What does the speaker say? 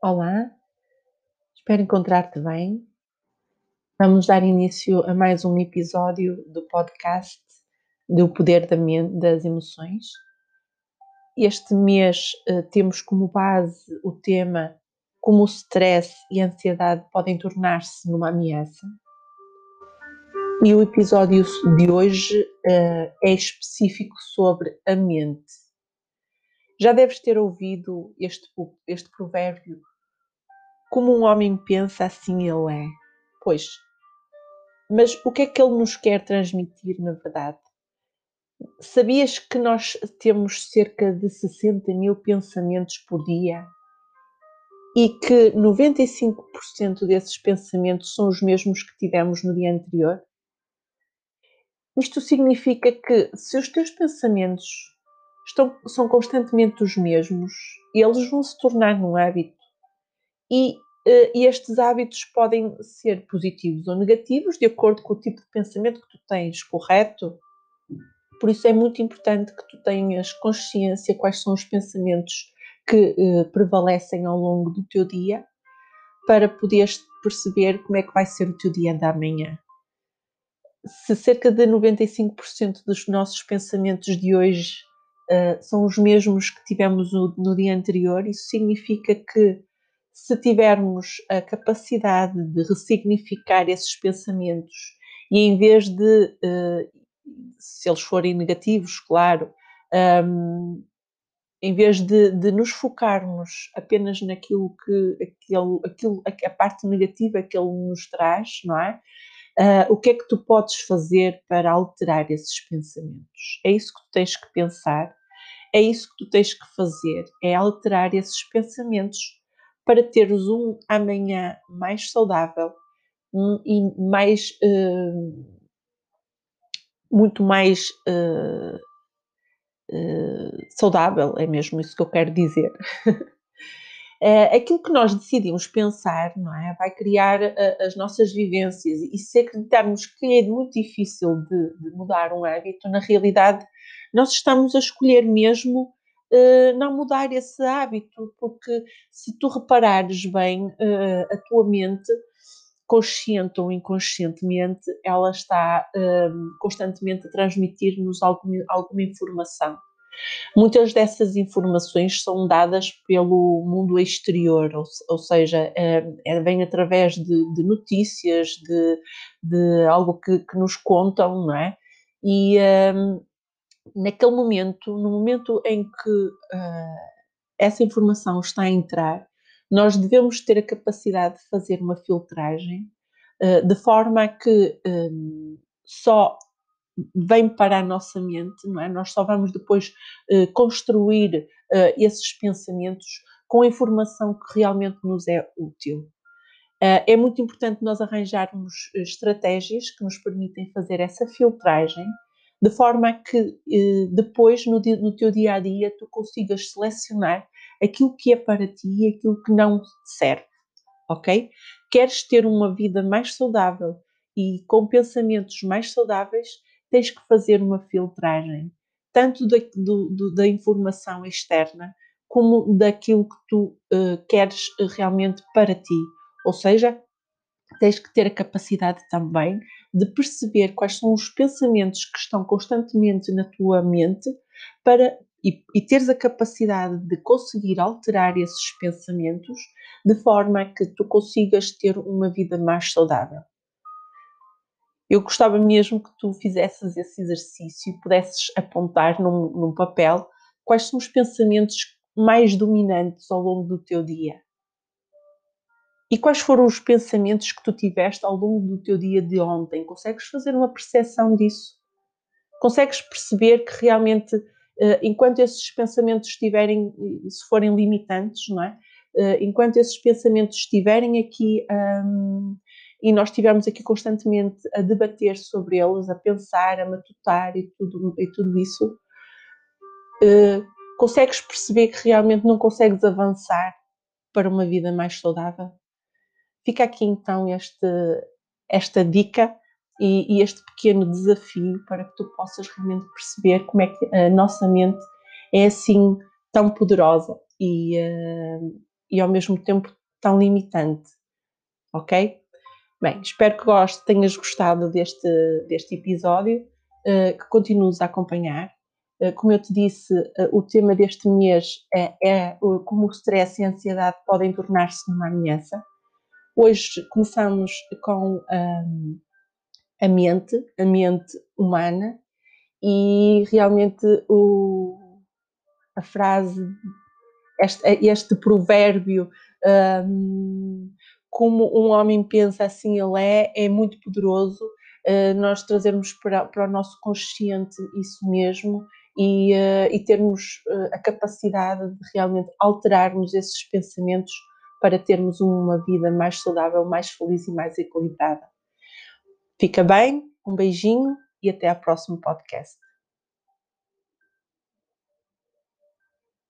Olá, espero encontrar-te bem. Vamos dar início a mais um episódio do podcast do Poder das Emoções. Este mês uh, temos como base o tema como o stress e a ansiedade podem tornar-se numa ameaça. E o episódio de hoje uh, é específico sobre a mente. Já deves ter ouvido este, este provérbio: como um homem pensa, assim ele é. Pois, mas o que é que ele nos quer transmitir na verdade? Sabias que nós temos cerca de 60 mil pensamentos por dia? E que 95% desses pensamentos são os mesmos que tivemos no dia anterior? Isto significa que se os teus pensamentos estão, são constantemente os mesmos, eles vão se tornar um hábito. E, uh, e estes hábitos podem ser positivos ou negativos, de acordo com o tipo de pensamento que tu tens, correto? Por isso é muito importante que tu tenhas consciência quais são os pensamentos que uh, prevalecem ao longo do teu dia, para poderes perceber como é que vai ser o teu dia da manhã. Se cerca de 95% dos nossos pensamentos de hoje uh, são os mesmos que tivemos no, no dia anterior, isso significa que se tivermos a capacidade de ressignificar esses pensamentos e em vez de, uh, se eles forem negativos, claro, um, em vez de, de, nos focarmos apenas naquilo que aquele, aquilo, a parte negativa que ele nos traz, não é? Uh, o que é que tu podes fazer para alterar esses pensamentos? É isso que tu tens que pensar é isso que tu tens que fazer, é alterar esses pensamentos para teres um amanhã mais saudável um, e mais uh, muito mais uh, uh, saudável, é mesmo isso que eu quero dizer. aquilo que nós decidimos pensar, não é, vai criar as nossas vivências e se acreditarmos que é muito difícil de, de mudar um hábito, na realidade nós estamos a escolher mesmo não mudar esse hábito, porque se tu reparares bem, uh, a tua mente, consciente ou inconscientemente, ela está uh, constantemente a transmitir-nos alguma, alguma informação. Muitas dessas informações são dadas pelo mundo exterior, ou, ou seja, é, vem através de, de notícias, de, de algo que, que, nos contam, não é? E, um, naquele momento, no momento em que uh, essa informação está a entrar, nós devemos ter a capacidade de fazer uma filtragem uh, de forma a que um, só vem para a nossa mente, não é? Nós só vamos depois uh, construir esses pensamentos com a informação que realmente nos é útil. é muito importante nós arranjarmos estratégias que nos permitem fazer essa filtragem de forma que eh, depois, no, dia, no, teu dia a dia, tu consigas selecionar aquilo que é para ti e aquilo que não serve, ok? Queres ter uma vida mais saudável e com pensamentos mais saudáveis, tens que fazer uma filtragem, tanto da, do, do, da informação externa como daquilo que tu uh, queres realmente para ti. Ou seja, tens que ter a capacidade também de perceber quais são os pensamentos que estão constantemente na tua mente para e, e teres a capacidade de conseguir alterar esses pensamentos de forma que tu consigas ter uma vida mais saudável. Eu gostava mesmo que tu fizesses esse exercício e pudesses apontar num, num papel quais são os pensamentos mais dominantes ao longo do teu dia e quais foram os pensamentos que tu tiveste ao longo do teu dia de ontem? Consegues fazer uma percepção disso? Consegues perceber que realmente, eh, enquanto esses pensamentos estiverem, se forem limitantes, não é? Eh, enquanto esses pensamentos estiverem aqui um, e nós estivermos aqui constantemente a debater sobre eles, a pensar, a matutar e tudo, e tudo isso, uh, consegues perceber que realmente não consegues avançar para uma vida mais saudável? Fica aqui então este, esta dica e, e, este pequeno desafio para que tu possas realmente perceber como é que a nossa mente é assim tão poderosa e, uh, e ao mesmo tempo tão limitante. Ok? Bem, espero que goste, tenhas gostado deste, deste episódio, uh, que continues a acompanhar. Uh, como eu te disse, o tema deste mês é, é como o stress e a ansiedade podem tornar-se numa ameaça. Hoje começamos com um, a mente, a mente humana, e realmente o, a frase, este, este provérbio, um, como um homem pensa, assim ele é, é muito poderoso. Uh, nós trazermos para, para, o nosso consciente isso mesmo e, uh, e termos uh, a capacidade de realmente alterarmos esses pensamentos para termos uma vida mais saudável, mais feliz e mais equilibrada. Fica bem, um beijinho e até ao próximo podcast.